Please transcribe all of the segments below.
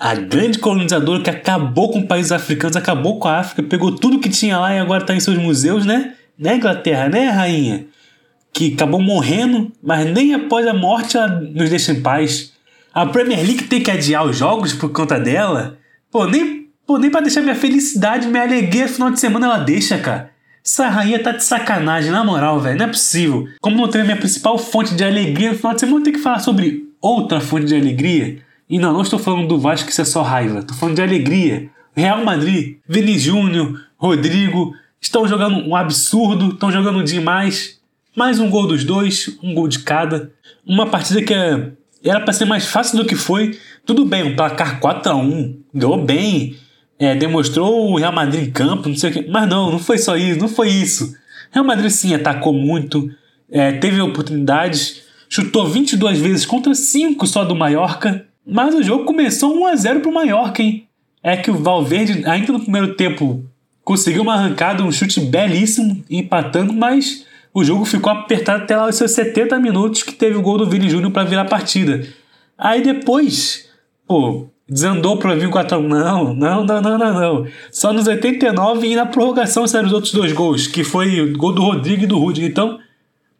A grande colonizadora que acabou com países africanos, acabou com a África, pegou tudo que tinha lá e agora está em seus museus, né? Né, Inglaterra, né, rainha? Que acabou morrendo, mas nem após a morte ela nos deixa em paz. A Premier League tem que adiar os jogos por conta dela. Pô, nem, pô, nem pra deixar minha felicidade, minha alegria final de semana ela deixa, cara. Essa rainha tá de sacanagem, na moral, velho. Não é possível. Como não tem a minha principal fonte de alegria no final de semana, eu tenho que falar sobre outra fonte de alegria. E não, não estou falando do Vasco isso é só raiva. Estou falando de alegria. Real Madrid, Vini Júnior, Rodrigo estão jogando um absurdo, estão jogando demais. Mais um gol dos dois, um gol de cada. Uma partida que é, era para ser mais fácil do que foi. Tudo bem, um placar 4 a 1 ganhou bem, é, demonstrou o Real Madrid em campo, não sei o que. Mas não, não foi só isso, não foi isso. Real Madrid sim atacou muito, é, teve oportunidades, chutou 22 vezes contra 5 só do Mallorca. Mas o jogo começou 1 a 0 pro Mallorca, hein? É que o Valverde, ainda no primeiro tempo, conseguiu uma arrancada, um chute belíssimo, empatando, mas o jogo ficou apertado até lá os seus 70 minutos, que teve o gol do Vini Júnior para virar a partida. Aí depois, pô, desandou para vir 4 a 1 não, não, não, não, não, não. Só nos 89 e na prorrogação saíram os outros dois gols, que foi o gol do Rodrigo e do Rudiger. Então,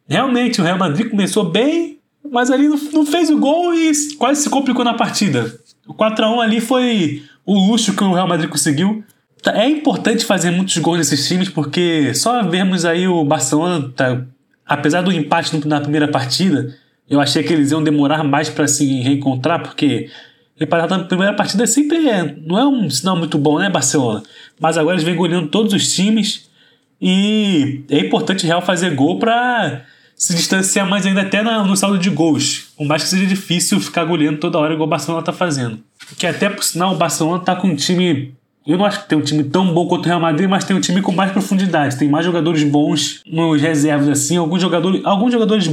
realmente, o Real Madrid começou bem, mas ali não, fez o gol e quase se complicou na partida. O 4x1 ali foi o luxo que o Real Madrid conseguiu. Tá, é importante fazer muitos gols nesses times, porque só vemos aí o Barcelona, tá, apesar do empate na primeira partida, eu achei que eles iam demorar mais para se reencontrar, porque empatar na primeira partida sempre é, não é um sinal muito bom, né, Barcelona? Mas agora eles vêm goleando todos os times e é importante o Real fazer gol para se distanciar mais ainda até no saldo de gols. Por mais que seja difícil ficar goleando toda hora igual o Barcelona tá fazendo. Que até por sinal o Barcelona tá com um time. Eu não acho que tem um time tão bom quanto o Real Madrid, mas tem um time com mais profundidade. Tem mais jogadores bons nos reservas, assim. Alguns jogadores, alguns jogadores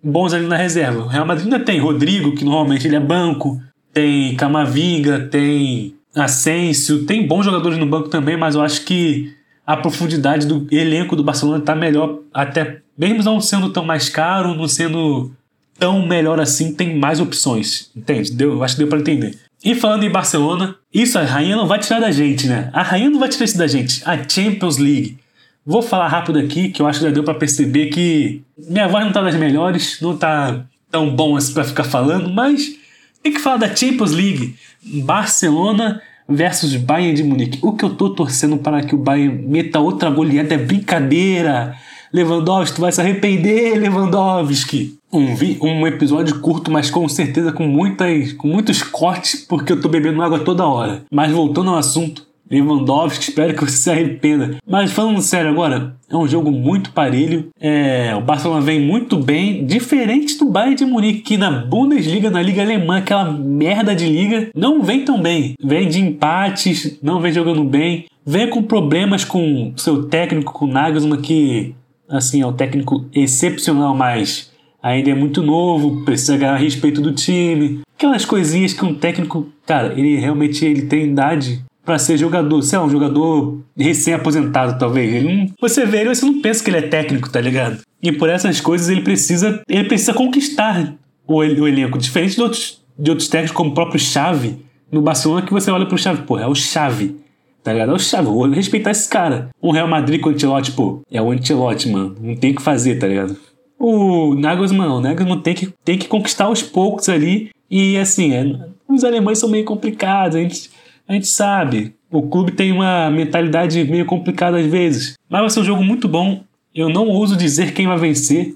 bons ali na reserva. O Real Madrid ainda tem Rodrigo, que normalmente ele é banco. Tem Camavinga, tem Asensio. Tem bons jogadores no banco também, mas eu acho que a profundidade do elenco do Barcelona tá melhor até mesmo não sendo tão mais caro, não sendo tão melhor assim, tem mais opções. Entende? Deu, eu acho que deu para entender. E falando em Barcelona, isso a rainha não vai tirar da gente, né? A rainha não vai tirar isso da gente. A Champions League. Vou falar rápido aqui, que eu acho que já deu para perceber que minha voz não tá das melhores, não tá tão bom assim para ficar falando, mas tem que falar da Champions League. Barcelona versus Bayern de Munique. O que eu tô torcendo para que o Bayern meta outra goleada é brincadeira. Lewandowski, tu vai se arrepender, Lewandowski. Um, um episódio curto, mas com certeza com, muitas, com muitos cortes, porque eu tô bebendo água toda hora. Mas voltando ao assunto, Lewandowski, espero que você se arrependa. Mas falando sério agora, é um jogo muito parelho. É, o Barcelona vem muito bem, diferente do Bayern de Munique, que na Bundesliga, na Liga Alemã, aquela merda de liga, não vem tão bem. Vem de empates, não vem jogando bem. Vem com problemas com seu técnico, com o Nagelsmann, que assim, é um técnico excepcional, mas ainda é muito novo, precisa ganhar respeito do time. Aquelas coisinhas que um técnico, cara, ele realmente ele tem idade para ser jogador, sei lá, um jogador recém-aposentado, talvez. Ele não, você vê ele, você não pensa que ele é técnico, tá ligado? E por essas coisas ele precisa, ele precisa conquistar o, o elenco, diferente de outros, de outros técnicos como o próprio Xavi no Barcelona que você olha pro Xavi, pô, é o Xavi tá ligado? É o Xavi, vou respeitar esse cara. O Real Madrid com o Ancelotti, pô, é o Ancelotti, mano. Não tem o que fazer, tá ligado? O Nagelsmann, o Nagelsmann tem que, tem que conquistar aos poucos ali. E assim, é, os alemães são meio complicados, a gente, a gente sabe. O clube tem uma mentalidade meio complicada às vezes. Mas vai ser um jogo muito bom. Eu não ouso dizer quem vai vencer.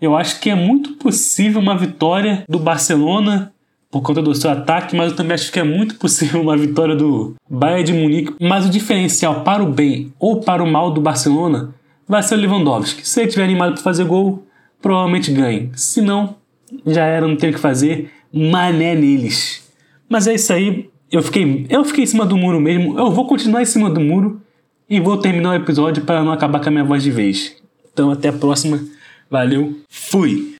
Eu acho que é muito possível uma vitória do Barcelona por conta do seu ataque, mas eu também acho que é muito possível uma vitória do Bayern de Munique. Mas o diferencial para o bem ou para o mal do Barcelona vai ser o Lewandowski. Se ele estiver animado para fazer gol, provavelmente ganhe. Se não, já era, não tem o que fazer. Mané neles. Mas é isso aí. Eu fiquei, eu fiquei em cima do muro mesmo. Eu vou continuar em cima do muro e vou terminar o episódio para não acabar com a minha voz de vez. Então até a próxima. Valeu. Fui.